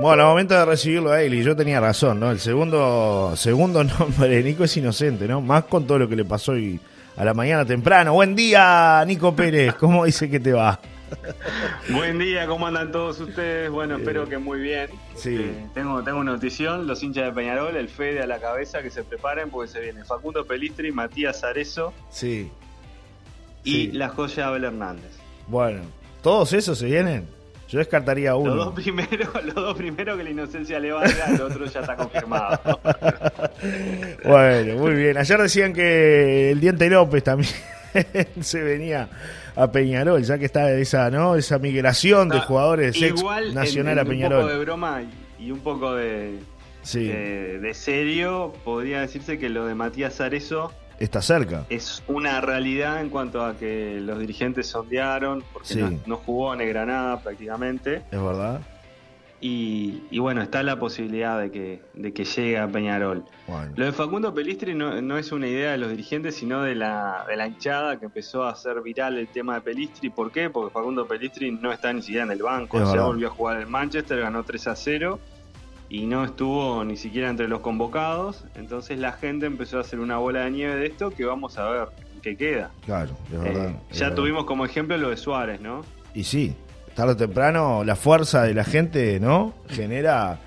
Bueno, al momento de recibirlo a y yo tenía razón, ¿no? El segundo, segundo nombre de Nico es inocente, ¿no? Más con todo lo que le pasó hoy a la mañana temprano. Buen día, Nico Pérez. ¿Cómo dice que te va? Buen día, ¿cómo andan todos ustedes? Bueno, espero que muy bien. Sí. Eh, tengo, tengo una notición, los hinchas de Peñarol, el Fede a la cabeza, que se preparen porque se viene Facundo Pelistri, Matías Arezo Sí. y Sí. la joya Abel Hernández. Bueno, ¿todos esos se vienen? Yo descartaría Los uno. dos primeros, los dos primeros que la inocencia le valga, el otro ya está confirmado. Bueno, muy bien. Ayer decían que el Diente López también se venía a Peñarol, ya que está esa, ¿no? Esa migración de jugadores Igual, nacional en a Un poco de Peñarol. broma y, y un poco de, Sí, de, de serio, podría decirse que lo de Matías Arezo está cerca. es una realidad en cuanto a que los dirigentes sondearon, porque Sí. no, no jugó en Granada prácticamente, Es verdad. y, y bueno, está la posibilidad de que, de que llegue a Peñarol. Bueno. Lo de Facundo Pelistri no, no es una idea de los dirigentes, sino de la, de la hinchada que empezó a hacer viral el tema de Pelistri. ¿Por qué? Porque Facundo Pelistri no está ni siquiera en el banco, Es verdad. volvió a jugar en Manchester, ganó 3 a 0 y no estuvo ni siquiera entre los convocados. Entonces la gente empezó a hacer una bola de nieve de esto que vamos a ver qué queda. Claro, es Eh, verdad. es ya verdad. tuvimos como ejemplo lo de Suárez, ¿no? Y sí, tarde o temprano la fuerza de la gente, ¿no? Genera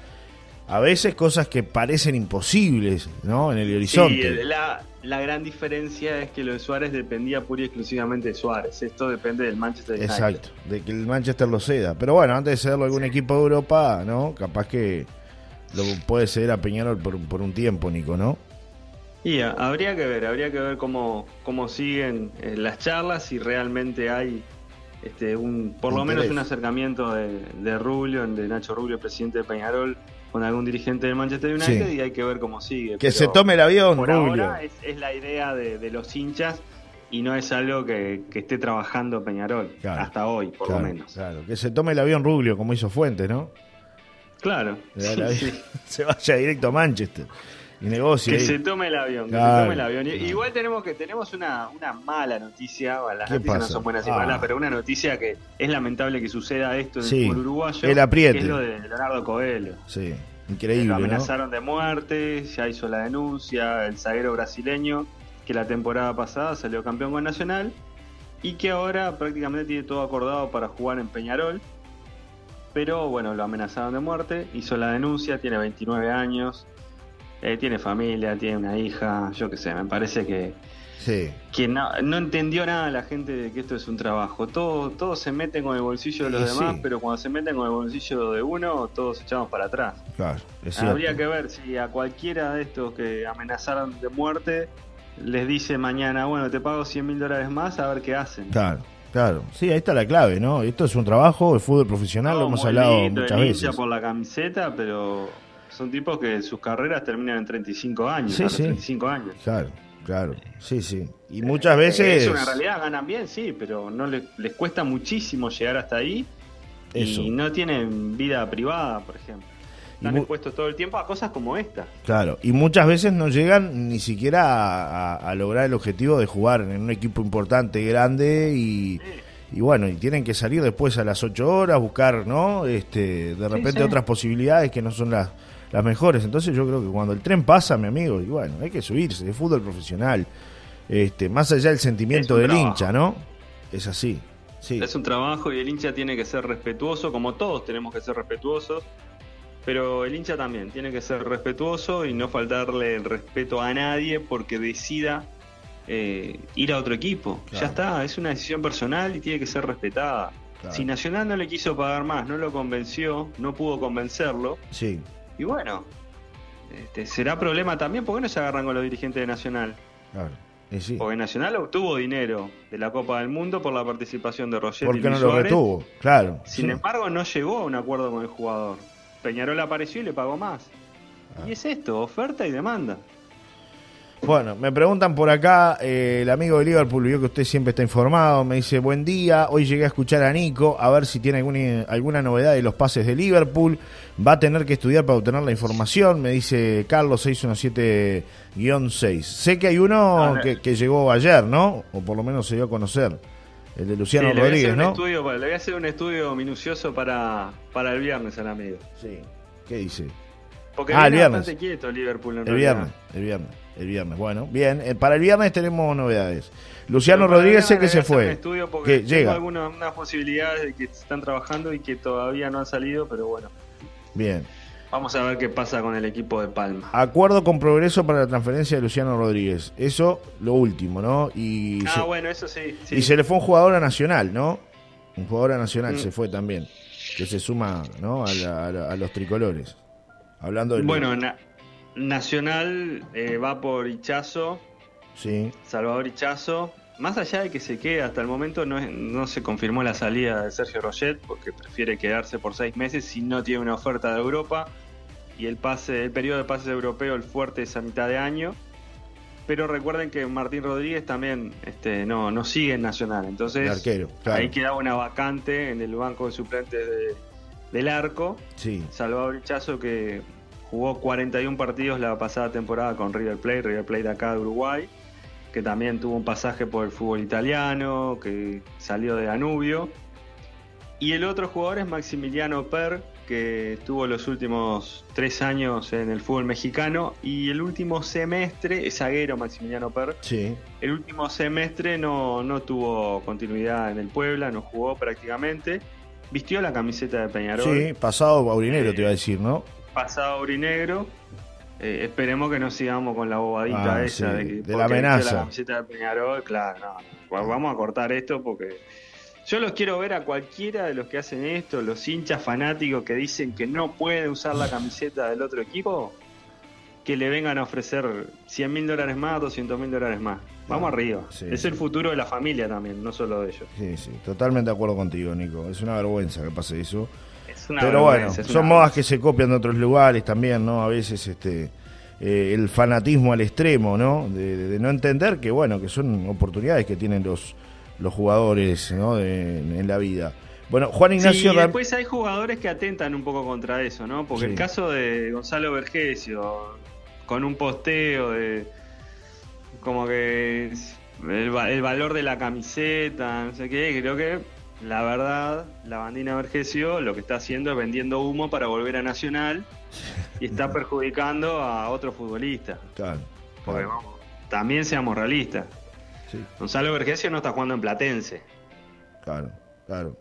a veces cosas que parecen imposibles, ¿no? En el horizonte. Sí, la, la gran diferencia es que lo de Suárez dependía pura y exclusivamente de Suárez. Esto depende del Manchester United. Exacto, de que el Manchester lo ceda. Pero bueno, antes de cederlo a algún equipo de Europa, ¿no? Capaz que lo puede ceder a Peñarol por, un- por un tiempo, Nico, ¿no? Y a- habría que ver, habría que ver cómo, cómo siguen eh, las charlas, si realmente hay este, un, por lo menos un acercamiento de, de Rubio, de Nacho Rubio, presidente de Peñarol, con algún dirigente del Manchester United Sí. y hay que ver cómo sigue. Que Pero se tome el avión, Por Rubio. ahora es, es la idea de, de los hinchas y no es algo que, que esté trabajando Peñarol, Claro. hasta hoy, por claro, lo menos. claro. Que se tome el avión Rubio, como hizo Fuentes, ¿no? Claro. Sí. Se vaya directo a Manchester y negocie. Que ahí. se tome el avión, que se tome el avión. Igual tenemos que tenemos una, una mala noticia, las ¿Qué noticias pasa? no son buenas y Ah. malas, pero una noticia que es lamentable que suceda esto en Sí, el uruguayo, el apriete. que es lo de Leonardo Coelho. Sí, Lo increíble, ¿no? amenazaron de muerte, ya hizo la denuncia, el zaguero brasileño, que la temporada pasada salió campeón con Nacional, y que ahora prácticamente tiene todo acordado para jugar en Peñarol. Pero bueno, lo amenazaron de muerte, hizo la denuncia, tiene 29 años, eh, tiene familia, tiene una hija, yo qué sé, me parece que, Sí, que no, no entendió nada la gente de que esto es un trabajo. Todos todo se meten con el bolsillo de los demás, sí. pero cuando se meten con el bolsillo de uno, todos echamos para atrás. claro. Habría que ver si a cualquiera de estos que amenazaron de muerte les dice mañana, bueno, te pago 100 mil dólares más, a ver qué hacen. Claro, claro. Sí, ahí está la clave, ¿no? Esto es un trabajo, el fútbol profesional, lo No, hemos muy hablado lindo, muchas veces. por la camiseta, pero son tipos que sus carreras terminan en 35 años. Sí, sí. 35 años. Claro, claro. Sí, sí. Y muchas veces... Es una realidad, ganan bien, sí, pero no les, les cuesta muchísimo llegar hasta ahí Eso. y no tienen vida privada, por ejemplo. Están expuestos todo el tiempo a cosas como esta. Claro, y muchas veces no llegan ni siquiera a, a- a lograr el objetivo de jugar en un equipo importante, grande y, y bueno, y tienen que salir después a las 8 horas, buscar, ¿no? Este, de repente sí. otras posibilidades que no son las, las mejores. Entonces yo creo que cuando el tren pasa, mi amigo, y bueno, hay que subirse, de fútbol profesional, este, más allá del sentimiento Es del trabajo. hincha, ¿no? Es así. Sí, Es un trabajo y el hincha tiene que ser respetuoso, como todos tenemos que ser respetuosos, pero el hincha también tiene que ser respetuoso y no faltarle el respeto a nadie porque decida eh, ir a otro equipo. Claro. Ya está, es una decisión personal y tiene que ser respetada. Claro. Si Nacional no le quiso pagar más, no lo convenció, no pudo convencerlo, sí, y bueno, este, será problema también, ¿por qué no se agarran con los dirigentes de Nacional? claro. Sí. Porque Nacional obtuvo dinero de la Copa del Mundo por la participación de Roger ¿Por qué no lo retuvo? Claro. sin sí. embargo, no llegó a un acuerdo con el jugador. Peñarol apareció y le pagó más. Ah. Y es esto, oferta y demanda. Bueno, me preguntan por acá, eh, el amigo de Liverpool vio que usted siempre está informado, me dice, buen día, hoy llegué a escuchar a Nico, a ver si tiene alguna, alguna novedad de los pases de Liverpool, va a tener que estudiar para obtener la información, me dice Carlos 617-6. Sé que hay uno no. que, que llegó ayer, ¿no? O por lo menos se dio a conocer, el de Luciano Sí, Rodríguez, ¿no? estudio, le voy a hacer un estudio minucioso para, para el viernes al amigo. Sí. ¿Qué dice? Porque Ah, el viernes. bastante quieto el Liverpool en El realidad. viernes, el viernes, el viernes. Bueno, bien. eh, para el viernes tenemos novedades. Luciano Rodríguez sé que se fue. estudio porque Que llega. algunas unas posibilidades de que están trabajando y que todavía no han salido, pero bueno, Bien. Vamos a ver qué pasa con el equipo de Palma. Acuerdo con progreso para la transferencia de Luciano Rodríguez. Eso, lo último, ¿no? Y, Ah, se, bueno, eso sí. sí. y se le fue un jugador a Nacional, ¿no? Un jugador a Nacional Mm. se fue también. Que se suma, ¿no? A, la- a la- a los tricolores. Hablando de. Bueno, Na- Nacional eh, va por Ichazo, Sí, Salvador Ichazo. Más allá de que se quede, hasta el momento no, es- no se confirmó la salida de Sergio Roget porque prefiere quedarse por seis meses si no tiene una oferta de Europa. Y el pase, el periodo de pases europeo, el fuerte es a mitad de año. Pero recuerden que Martín Rodríguez también este, no, no sigue en Nacional. Entonces arquero. Claro. ahí quedaba una vacante en el banco de suplentes de- del arco. Sí, Salvador Hichazo que jugó 41 partidos la pasada temporada con River Plate, River Plate de acá de Uruguay, que también tuvo un pasaje por el fútbol italiano, que salió de Danubio. Y el otro jugador es Maximiliano Per, que estuvo los últimos tres años en el fútbol mexicano y el último semestre, es zaguero Maximiliano Per, sí. el último semestre no, no tuvo continuidad en el Puebla, no jugó prácticamente. Vistió la camiseta de Peñarol, Sí, pasado Baurinero te iba a decir, ¿no? pasado aurinegro. Eh, esperemos que no sigamos con la bobadita Ah, esa sí, de, que, de porque la amenaza. la camiseta de Peñarol, claro, no, no. Vamos a cortar esto porque yo los quiero ver a cualquiera de los que hacen esto, los hinchas fanáticos que dicen que no pueden usar la camiseta del otro equipo, que le vengan a ofrecer 100 mil dólares más, 200 mil dólares más. Vamos Ah, arriba. sí, es sí. el futuro de la familia también, no solo de ellos. Sí, sí. Totalmente de acuerdo contigo, Nico. Es una vergüenza que pase eso. Es una Pero bueno, es son una- modas que se copian de otros lugares también, ¿no? A veces este eh, el fanatismo al extremo, ¿no? De, de- de no entender que, bueno, que son oportunidades que tienen los, los jugadores, ¿no? De- en la vida. Bueno, Juan Sí, Ignacio y después hay jugadores que atentan un poco contra eso, ¿no? Porque Sí. el caso de Gonzalo Vergesio, con un posteo de. como que. el valor de la camiseta, no sé qué, creo que. La verdad, la bandina Vergesio lo que está haciendo es vendiendo humo para volver a Nacional y está perjudicando a otros futbolistas. Claro, Porque claro, vamos, también seamos realistas. sí, Gonzalo Vergesio no está jugando en Platense. claro, claro.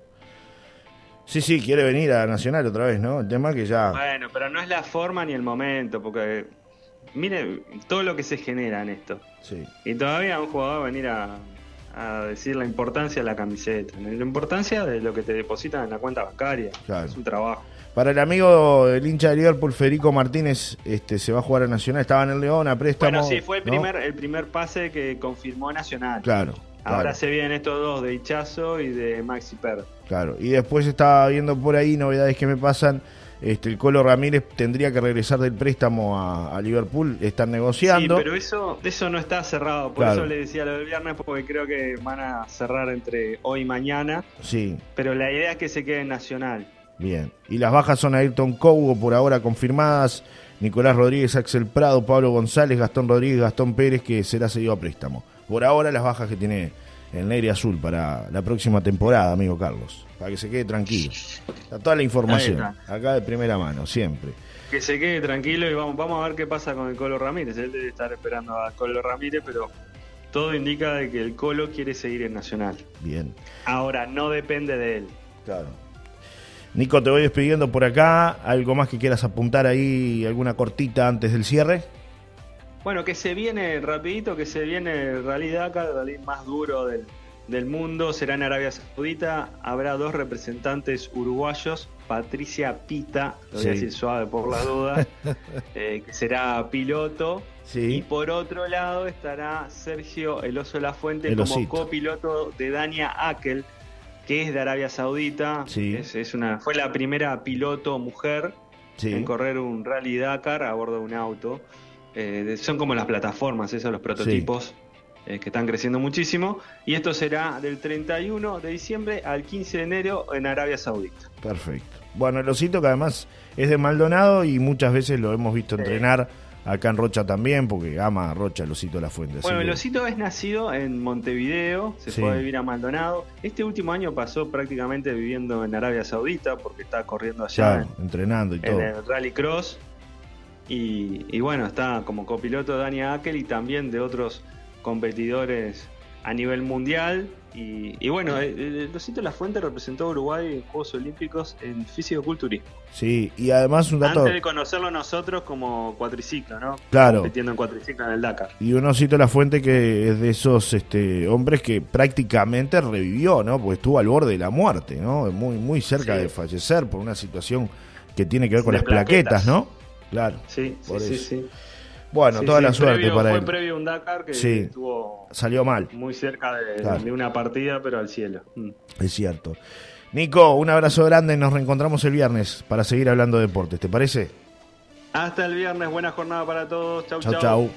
Sí, sí, quiere venir a Nacional otra vez, ¿no? El tema es que ya... Bueno, pero no es la forma ni el momento, porque mire todo lo que se genera en esto. Sí, Y todavía un jugador venir a, a decir la importancia de la camiseta, la importancia de lo que te depositan en la cuenta bancaria. Claro. Es un trabajo. Para el amigo, el hincha de Liverpool, Federico Martínez, este se va a jugar a Nacional. Estaba en el León a préstamo. Bueno, sí, fue el ¿no? primer, el primer pase que confirmó Nacional. Claro, Ahora se vienen estos dos, de Hichazo y de Maxi Per. claro. Y después estaba viendo por ahí novedades que me pasan. Este, el Colo Ramírez tendría que regresar del préstamo a, a Liverpool. Están negociando. Sí, pero eso, eso no está cerrado. Por Claro. eso le decía lo del viernes, porque creo que van a cerrar entre hoy y mañana. Sí, Pero la idea es que se quede en Nacional. Bien. Y las bajas son Ayrton Cougo, por ahora confirmadas. Nicolás Rodríguez, Axel Prado, Pablo González, Gastón Rodríguez, Gastón Pérez, que será seguido a préstamo. Por ahora las bajas que tiene el Negri Azul para la próxima temporada, amigo Carlos. Para que se quede tranquilo. Está toda la información. Acá de primera mano, siempre. Que se quede tranquilo y vamos, vamos a ver qué pasa con el Colo Ramírez. Él debe estar esperando a Colo Ramírez, pero todo indica de que el Colo quiere seguir en Nacional. Bien. Ahora, no depende de él. Claro. Nico, te voy despidiendo por acá. ¿Algo más que quieras apuntar ahí? ¿Alguna cortita antes del cierre? Bueno, que se viene rapidito, que se viene el Rally Dakar, el rally más duro del, del mundo, será en Arabia Saudita. Habrá dos representantes uruguayos, Patricia Pita, lo voy Sí. a decir suave por la duda, eh, que será piloto. Y por otro lado estará Sergio El Oso La Fuente El como Osito. copiloto de Dania Akel, que es de Arabia Saudita. Sí. Es, es una, fue la primera piloto mujer Sí. en correr un rally Dakar a bordo de un auto. Eh, son como las plataformas, esos los prototipos eh, que están creciendo muchísimo. Y esto será del 31 de diciembre al 15 de enero en Arabia Saudita. Perfecto. Bueno, el osito que además es de Maldonado y muchas veces lo hemos visto entrenar acá en Rocha también, porque ama a Rocha el Osito de la Fuente. Bueno, el Osito es nacido en Montevideo, se Sí. fue a vivir a Maldonado. Este último año pasó prácticamente viviendo en Arabia Saudita porque está corriendo allá Claro, entrenando y en, todo. en el Rally Cross. Y, y bueno, está como copiloto de Dani Akel y también de otros competidores a nivel mundial. Y, y bueno, el, el Osito de la Fuente representó a Uruguay en Juegos Olímpicos en fisicoculturismo. Sí, y además un dato, Antes de conocerlo nosotros como cuatriciclo, ¿no? Claro. Compitiendo en cuatriciclo en el Dakar. y un Osito la Fuente que es de esos este, hombres que prácticamente revivió, ¿no? Porque estuvo al borde de la muerte, ¿no? Muy, muy cerca Sí. de fallecer por una situación que tiene que ver con De las plaquetas, plaquetas. ¿no? Claro. Sí, sí, sí. Bueno, Sí, toda sí, la suerte previo- para fue él. previo a un Dakar que Sí. estuvo Salió mal, muy cerca de, Claro. de una partida, pero al cielo. Mm. es cierto. Nico, un abrazo grande, nos reencontramos el viernes para seguir hablando de deportes, ¿te parece? Hasta el viernes, buena jornada para todos. Chau, Chau, chau. chau.